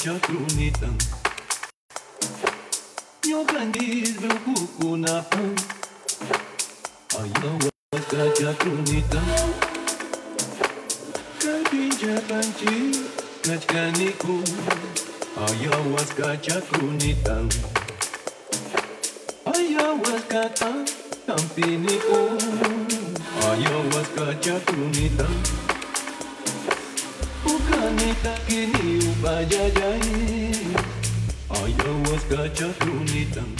ayahuasca chakrunitan Nyokandis brukukunapan ayahuasca chakrunitan Kapinja panchi kachkaniku ayahuasca chakrunitan ayahuasca ta tampiniku ayahuasca chakrunitan ukanita kini upayayay ayahuasca chakrunitan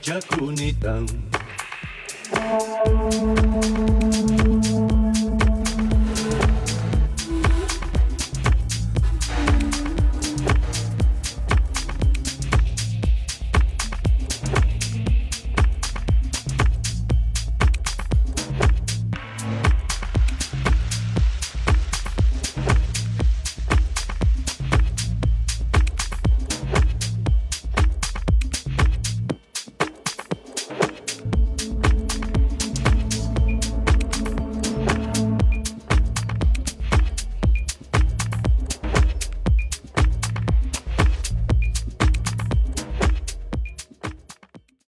Ayahuasca chakrunitan